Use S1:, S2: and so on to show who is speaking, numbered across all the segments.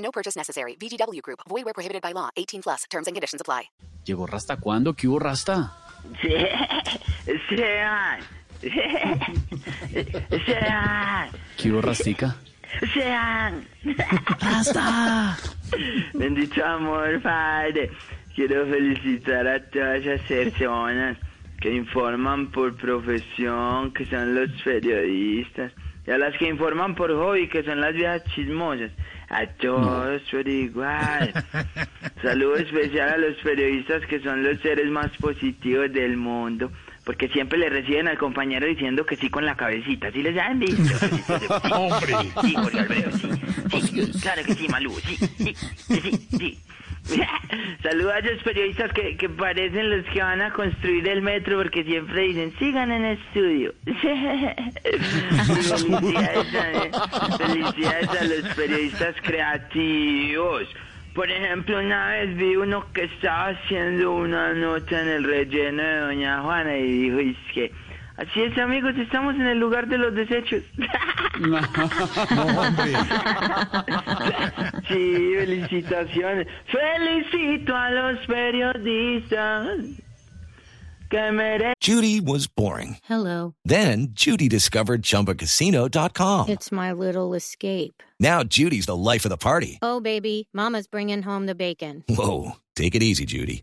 S1: No purchase necessary. VGW Group. Void where prohibited by law. 18 plus. Terms and conditions apply.
S2: ¿Llegó Rasta cuándo? ¿Qué hubo Rasta?
S3: Sean. Sean.
S2: ¿Qué hubo Rastica?
S3: Sean.
S2: ¡Rasta!
S3: Bendito amor, Padre. Quiero felicitar a todas esas personas que informan por profesión, que son los periodistas, y a las que informan por hobby, que son las viejas chismosas. A todos por igual. Saludo especial a los periodistas que son los seres más positivos del mundo. Porque siempre le reciben al compañero diciendo que sí con la cabecita. ¿Sí les han visto? ¡Hombre! Sí, Jorge Alfredo, sí. Sí, claro que sí, Malú. Sí, sí, sí, sí. Saludos a esos periodistas que, que parecen los que van a construir el metro porque siempre dicen, sigan en estudio. felicidades, a, felicidades a los periodistas creativos. Por ejemplo, una vez vi uno que estaba haciendo una nota en el relleno de Doña Juana y dijo, es que, así es amigos, estamos en el lugar de los desechos. sí, felicitaciones. Felicito a los periodistas que merecen.
S4: Judy was boring.
S5: Hello.
S4: Then Judy discovered ChumbaCasino.com.
S5: It's my little escape.
S4: Now Judy's the life of the party.
S5: Oh, baby, Mama's bringing home the bacon.
S4: Whoa, take it easy, Judy.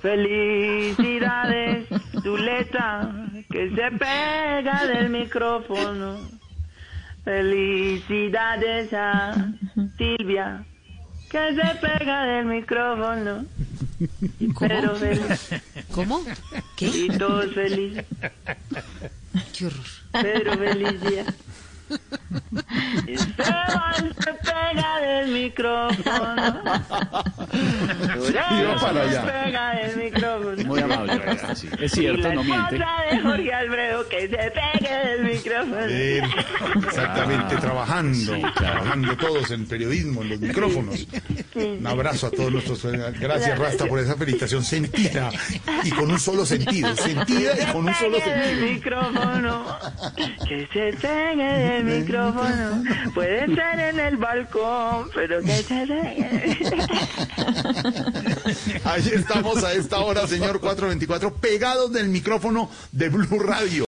S3: Felicidades, Zuleta, que se pega del micrófono. Felicidades a Silvia, que se pega del micrófono. Pero feliz.
S6: ¿Cómo? ¿Qué?
S3: Y todos felices.
S6: Qué horror.
S3: Pero feliz día. Se pega del micrófono.
S7: Iba para allá.
S3: Se pega del micrófono.
S2: Muy amable, sí. Es
S3: Y
S2: cierto,
S3: la
S2: no miente.
S3: esposa de Jorge Alfredo que se pegue del micrófono.
S7: Eh, exactamente, trabajando, trabajando todos en periodismo, en los micrófonos. Un abrazo a todos nuestros. Gracias, Rasta, por esa felicitación sentida y con un solo sentido. Sentida y con un solo
S3: pegue del
S7: sentido.
S3: micrófono. Que se pegue del micrófono. Puede en el balcón, pero que pegue.
S7: Ahí estamos a esta hora, señor 424, pegados del micrófono de Blue Radio.